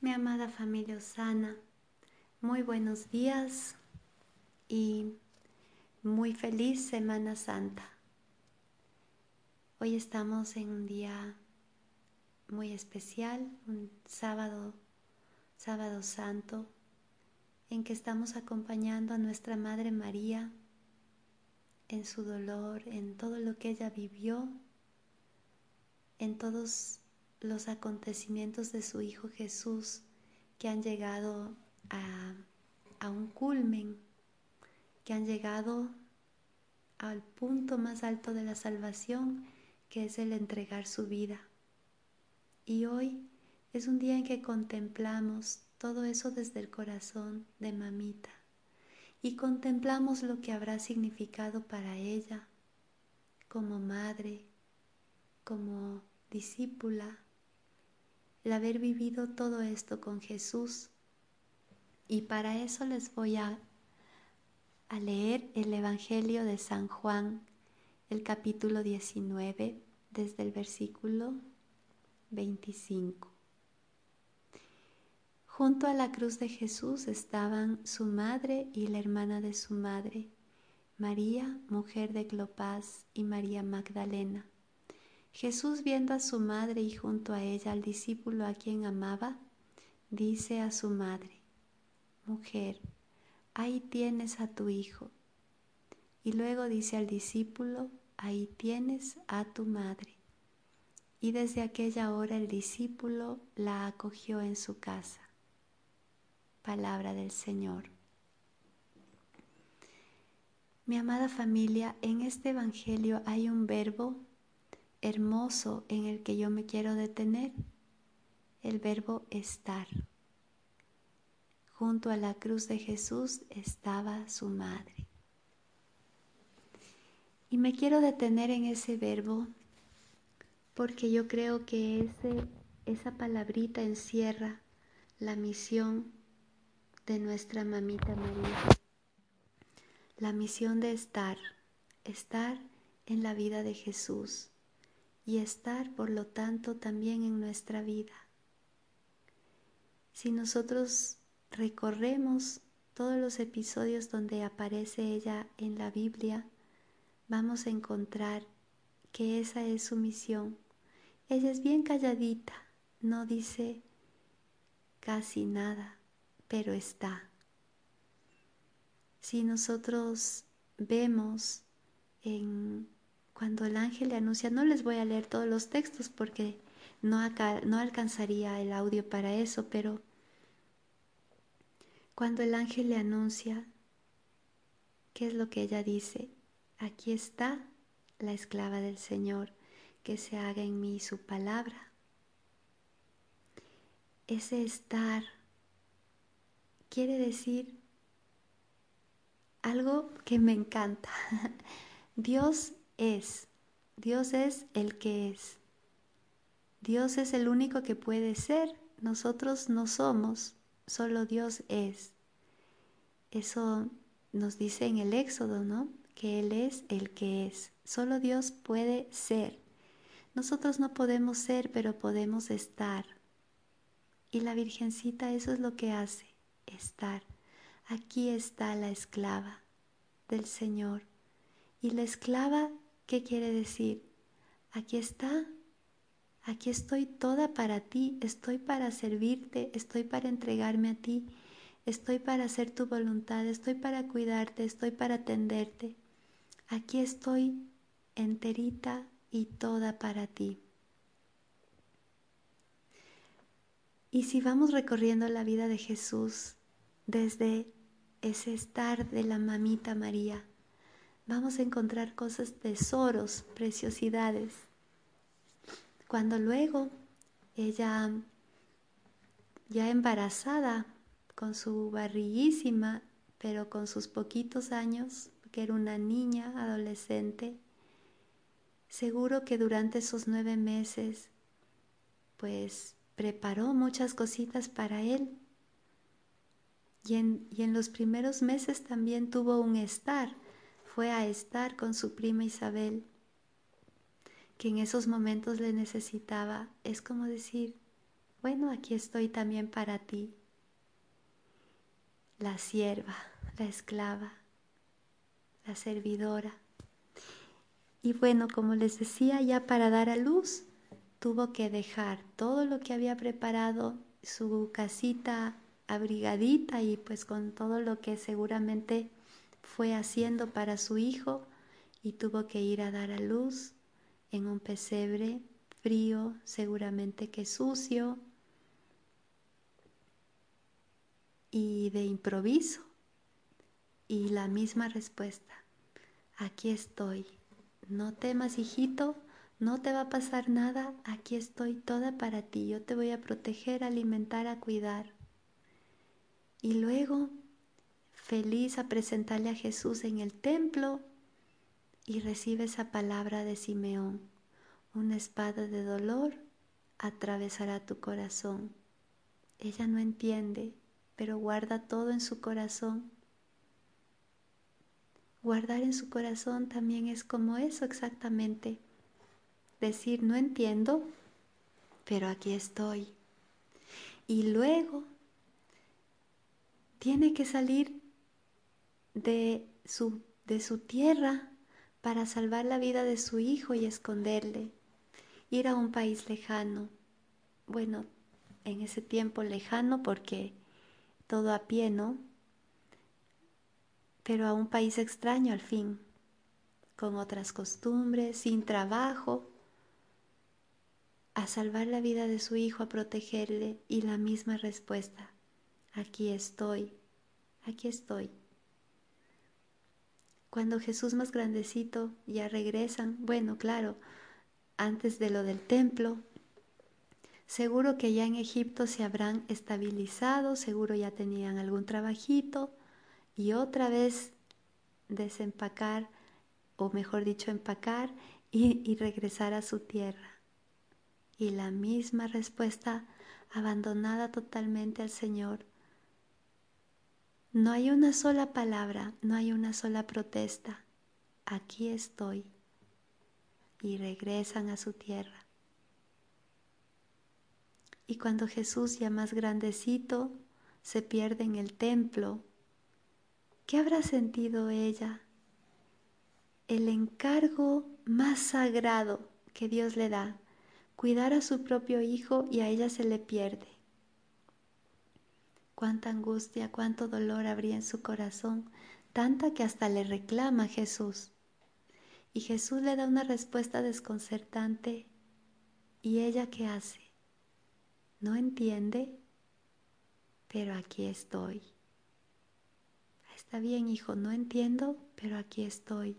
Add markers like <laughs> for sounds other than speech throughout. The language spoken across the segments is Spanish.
Mi amada familia Osana, muy buenos días y muy feliz Semana Santa. Hoy estamos en un día muy especial, un sábado, sábado santo, en que estamos acompañando a nuestra Madre María en su dolor, en todo lo que ella vivió, en todos los acontecimientos de su Hijo Jesús que han llegado a, a un culmen, que han llegado al punto más alto de la salvación, que es el entregar su vida. Y hoy es un día en que contemplamos todo eso desde el corazón de mamita y contemplamos lo que habrá significado para ella como madre, como discípula, haber vivido todo esto con Jesús. Y para eso les voy a, a leer el Evangelio de San Juan, el capítulo 19, desde el versículo 25. Junto a la cruz de Jesús estaban su madre y la hermana de su madre, María, mujer de Clopas, y María Magdalena. Jesús viendo a su madre y junto a ella al discípulo a quien amaba, dice a su madre, Mujer, ahí tienes a tu hijo. Y luego dice al discípulo, ahí tienes a tu madre. Y desde aquella hora el discípulo la acogió en su casa. Palabra del Señor. Mi amada familia, en este Evangelio hay un verbo hermoso en el que yo me quiero detener, el verbo estar. Junto a la cruz de Jesús estaba su madre. Y me quiero detener en ese verbo porque yo creo que ese, esa palabrita encierra la misión de nuestra mamita María. La misión de estar, estar en la vida de Jesús y estar, por lo tanto, también en nuestra vida. Si nosotros recorremos todos los episodios donde aparece ella en la Biblia, vamos a encontrar que esa es su misión. Ella es bien calladita, no dice casi nada, pero está. Si nosotros vemos en cuando el ángel le anuncia, no les voy a leer todos los textos porque no, no alcanzaría el audio para eso, pero cuando el ángel le anuncia, ¿qué es lo que ella dice? Aquí está la esclava del Señor, que se haga en mí su palabra. Ese estar quiere decir algo que me encanta. <laughs> Dios es. Dios es el que es. Dios es el único que puede ser. Nosotros no somos, solo Dios es. Eso nos dice en el Éxodo, ¿no? Que Él es el que es. Solo Dios puede ser. Nosotros no podemos ser, pero podemos estar. Y la Virgencita eso es lo que hace, estar. Aquí está la esclava del Señor. Y la esclava ¿Qué quiere decir? Aquí está, aquí estoy toda para ti, estoy para servirte, estoy para entregarme a ti, estoy para hacer tu voluntad, estoy para cuidarte, estoy para atenderte. Aquí estoy enterita y toda para ti. Y si vamos recorriendo la vida de Jesús desde ese estar de la mamita María, vamos a encontrar cosas, tesoros, preciosidades. Cuando luego ella, ya embarazada, con su barriguísima, pero con sus poquitos años, que era una niña, adolescente, seguro que durante esos nueve meses, pues preparó muchas cositas para él. Y en, y en los primeros meses también tuvo un estar fue a estar con su prima Isabel, que en esos momentos le necesitaba. Es como decir, bueno, aquí estoy también para ti. La sierva, la esclava, la servidora. Y bueno, como les decía, ya para dar a luz, tuvo que dejar todo lo que había preparado, su casita abrigadita y pues con todo lo que seguramente fue haciendo para su hijo y tuvo que ir a dar a luz en un pesebre frío, seguramente que sucio y de improviso. Y la misma respuesta, aquí estoy, no temas hijito, no te va a pasar nada, aquí estoy toda para ti, yo te voy a proteger, alimentar, a cuidar. Y luego, feliz a presentarle a Jesús en el templo y recibe esa palabra de Simeón, una espada de dolor atravesará tu corazón. Ella no entiende, pero guarda todo en su corazón. Guardar en su corazón también es como eso exactamente. Decir, no entiendo, pero aquí estoy. Y luego tiene que salir de su, de su tierra para salvar la vida de su hijo y esconderle, ir a un país lejano, bueno, en ese tiempo lejano porque todo a pie, ¿no? Pero a un país extraño al fin, con otras costumbres, sin trabajo, a salvar la vida de su hijo, a protegerle y la misma respuesta, aquí estoy, aquí estoy. Cuando Jesús más grandecito ya regresan, bueno, claro, antes de lo del templo, seguro que ya en Egipto se habrán estabilizado, seguro ya tenían algún trabajito y otra vez desempacar, o mejor dicho, empacar y, y regresar a su tierra. Y la misma respuesta abandonada totalmente al Señor no hay una sola palabra, no hay una sola protesta. Aquí estoy. Y regresan a su tierra. Y cuando Jesús ya más grandecito se pierde en el templo, ¿qué habrá sentido ella? El encargo más sagrado que Dios le da, cuidar a su propio hijo y a ella se le pierde cuánta angustia, cuánto dolor habría en su corazón, tanta que hasta le reclama a Jesús. Y Jesús le da una respuesta desconcertante. ¿Y ella qué hace? No entiende, pero aquí estoy. Está bien, hijo, no entiendo, pero aquí estoy.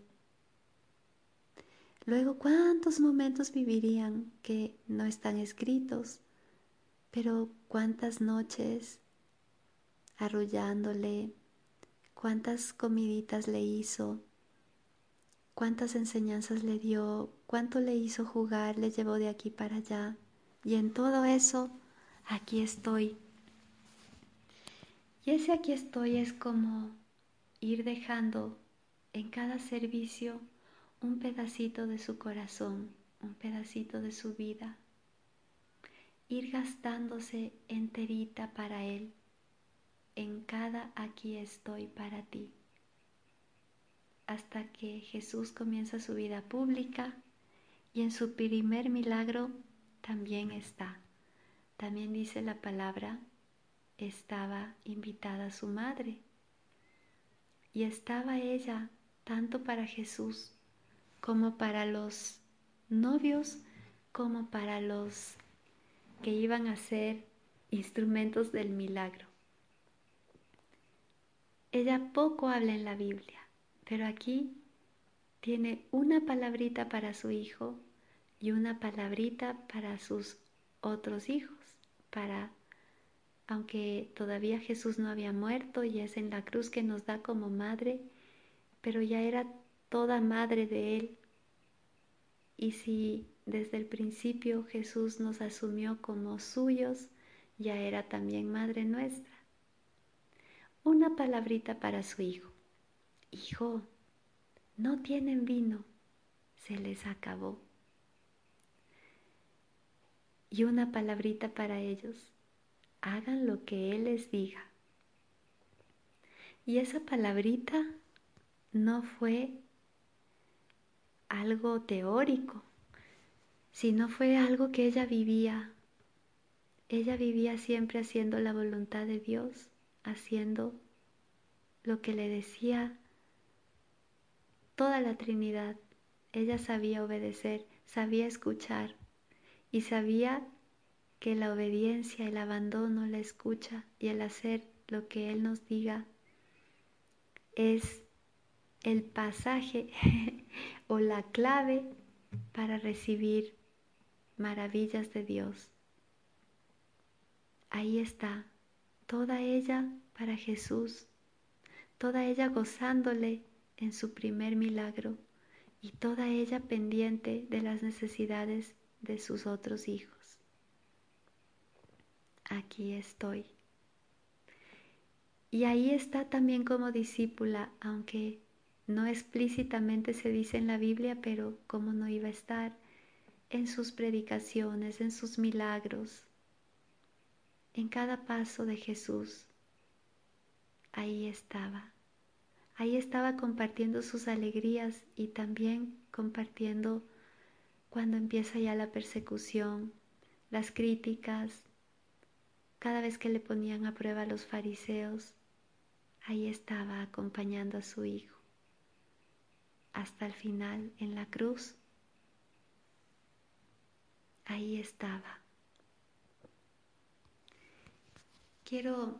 Luego, ¿cuántos momentos vivirían que no están escritos? Pero cuántas noches arrullándole, cuántas comiditas le hizo, cuántas enseñanzas le dio, cuánto le hizo jugar, le llevó de aquí para allá. Y en todo eso, aquí estoy. Y ese aquí estoy es como ir dejando en cada servicio un pedacito de su corazón, un pedacito de su vida, ir gastándose enterita para Él en cada aquí estoy para ti. Hasta que Jesús comienza su vida pública y en su primer milagro también está. También dice la palabra, estaba invitada su madre. Y estaba ella tanto para Jesús como para los novios, como para los que iban a ser instrumentos del milagro. Ella poco habla en la Biblia, pero aquí tiene una palabrita para su hijo y una palabrita para sus otros hijos, para, aunque todavía Jesús no había muerto y es en la cruz que nos da como madre, pero ya era toda madre de Él. Y si desde el principio Jesús nos asumió como suyos, ya era también madre nuestra una palabrita para su hijo. Hijo, no tienen vino, se les acabó. y una palabrita para ellos. Hagan lo que Él les diga. Y esa palabrita no fue algo teórico, sino fue algo que ella vivía. Ella vivía siempre haciendo la voluntad de Dios, haciendo lo que le decía toda la Trinidad. Ella sabía obedecer, sabía escuchar y sabía que la obediencia, el abandono, la escucha y el hacer lo que Él nos diga es el pasaje <laughs> o la clave para recibir maravillas de Dios. Ahí está, toda ella para Jesús, toda ella gozándole en su primer milagro y toda ella pendiente de las necesidades de sus otros hijos. Aquí estoy. Y ahí está también como discípula, aunque no explícitamente se dice en la Biblia, pero cómo no iba a estar en sus predicaciones, en sus milagros, en cada paso de Jesús. Ahí estaba. Ahí estaba compartiendo sus alegrías y también compartiendo cuando empieza ya la persecución, las críticas, cada vez que le ponían a prueba a los fariseos, ahí estaba acompañando a su hijo hasta el final en la cruz. Ahí estaba. Quiero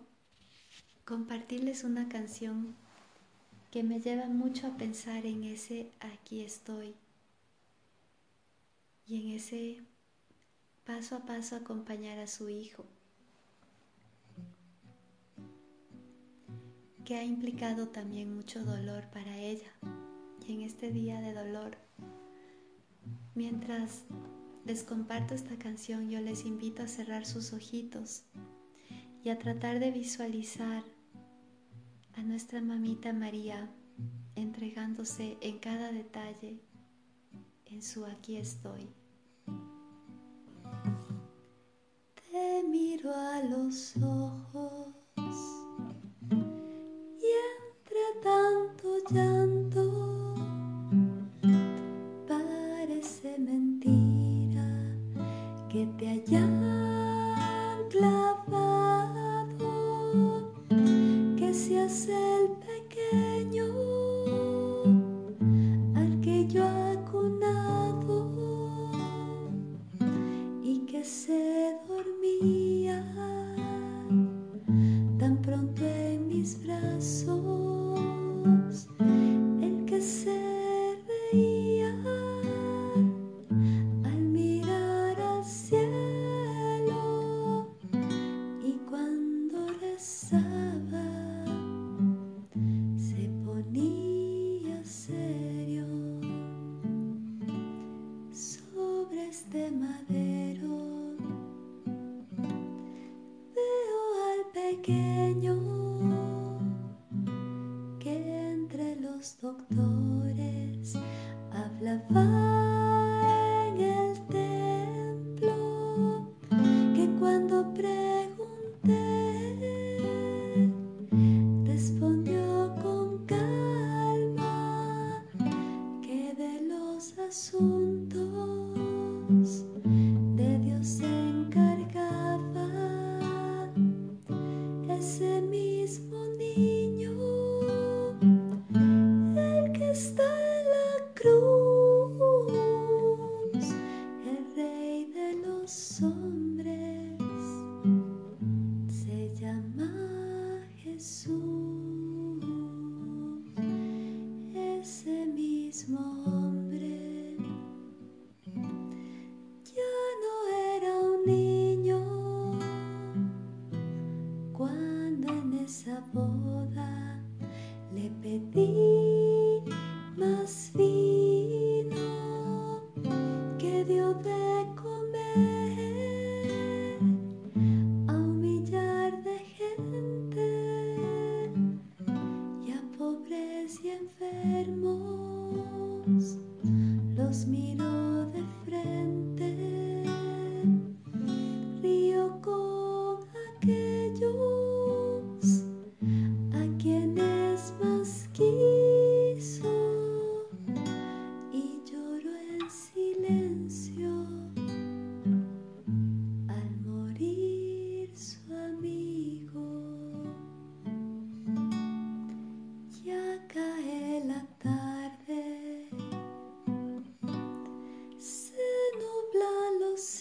compartirles una canción que me lleva mucho a pensar en ese aquí estoy y en ese paso a paso acompañar a su hijo. que ha implicado también mucho dolor para ella. Y en este día de dolor, mientras les comparto esta canción, yo les invito a cerrar sus ojitos y a tratar de visualizar a nuestra mamita María entregándose en cada detalle en su aquí estoy. Te miro a los ojos tanto llanto, parece mentira que te hayan pequeño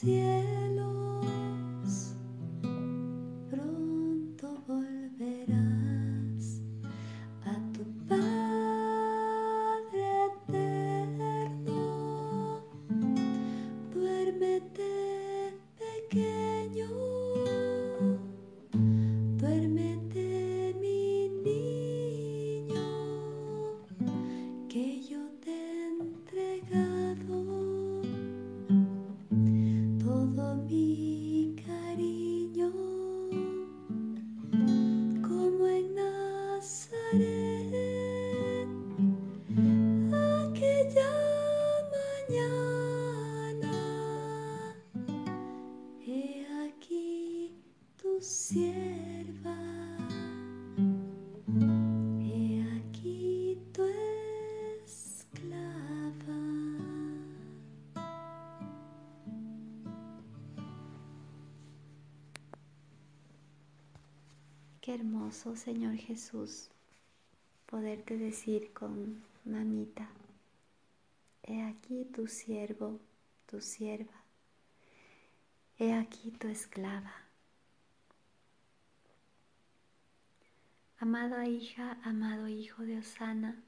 Yeah. Hermoso, Señor Jesús, poderte decir con mamita, he aquí tu siervo, tu sierva. He aquí tu esclava. Amada hija, amado hijo de Osana,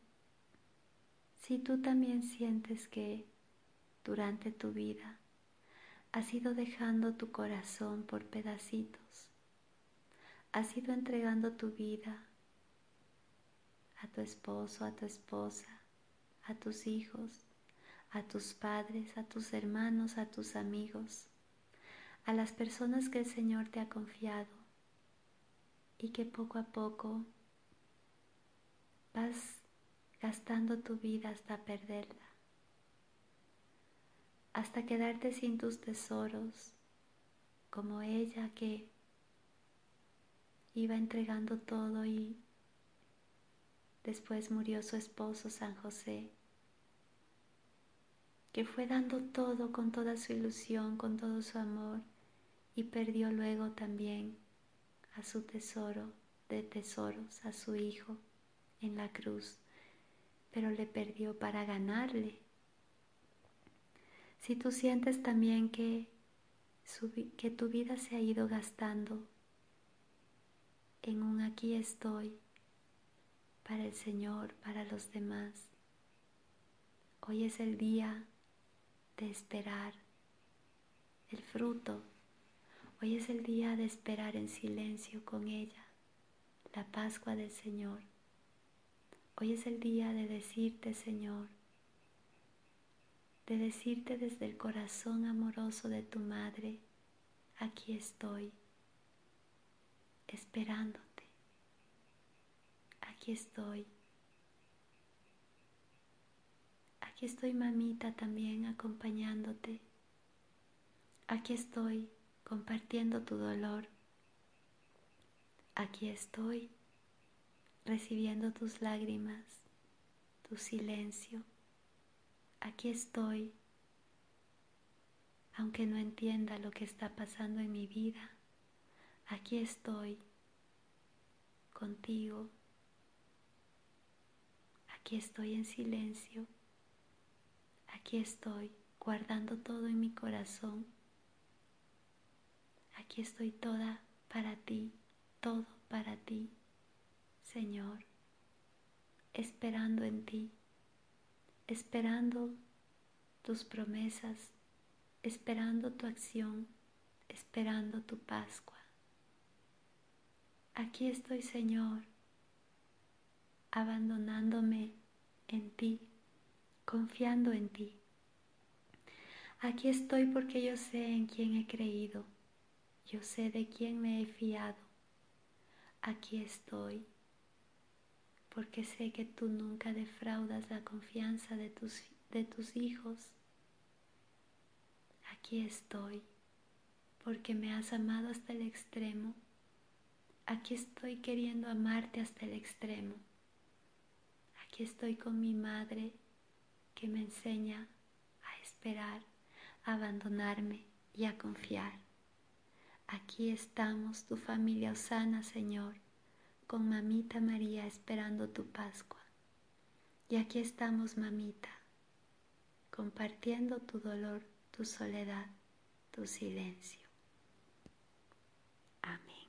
si tú también sientes que durante tu vida has ido dejando tu corazón por pedacitos, has ido entregando tu vida a tu esposo, a tu esposa, a tus hijos, a tus padres, a tus hermanos, a tus amigos, a las personas que el Señor te ha confiado y que poco a poco vas gastando tu vida hasta perderla, hasta quedarte sin tus tesoros, como ella que iba entregando todo y después murió su esposo San José que fue dando todo con toda su ilusión, con todo su amor, y perdió luego también a su tesoro de tesoros, a su hijo en la cruz, pero le perdió para ganarle. Si tú sientes también que, que tu vida se ha ido gastando en un aquí estoy para el Señor, para los demás, hoy es el día de esperar el fruto. Hoy es el día de esperar en silencio con ella, la Pascua del Señor. Hoy es el día de decirte, Señor, de decirte desde el corazón amoroso de tu madre, aquí estoy, esperándote. Aquí estoy. Aquí estoy, mamita, también acompañándote. Aquí estoy compartiendo tu dolor. Aquí estoy recibiendo tus lágrimas, tu silencio. Aquí estoy, aunque no entienda lo que está pasando en mi vida. Aquí estoy contigo. Aquí estoy en silencio Aquí estoy guardando todo en mi corazón. Aquí estoy toda para ti, todo para ti, Señor, esperando en ti, esperando tus promesas, esperando tu acción, esperando tu Pascua. Aquí estoy, Señor, abandonándome en ti confiando en ti. Aquí estoy porque yo sé en quién he creído, yo sé de quién me he fiado. Aquí estoy porque sé que tú nunca defraudas la confianza de tus, de tus hijos. Aquí estoy porque me has amado hasta el extremo. Aquí estoy queriendo amarte hasta el extremo. Aquí estoy con mi madre que me enseña a esperar, a abandonarme y a confiar. Aquí estamos, tu familia Osana, Señor, con mamita María esperando tu Pascua. Y aquí estamos, mamita, compartiendo tu dolor, tu soledad, tu silencio. Amén.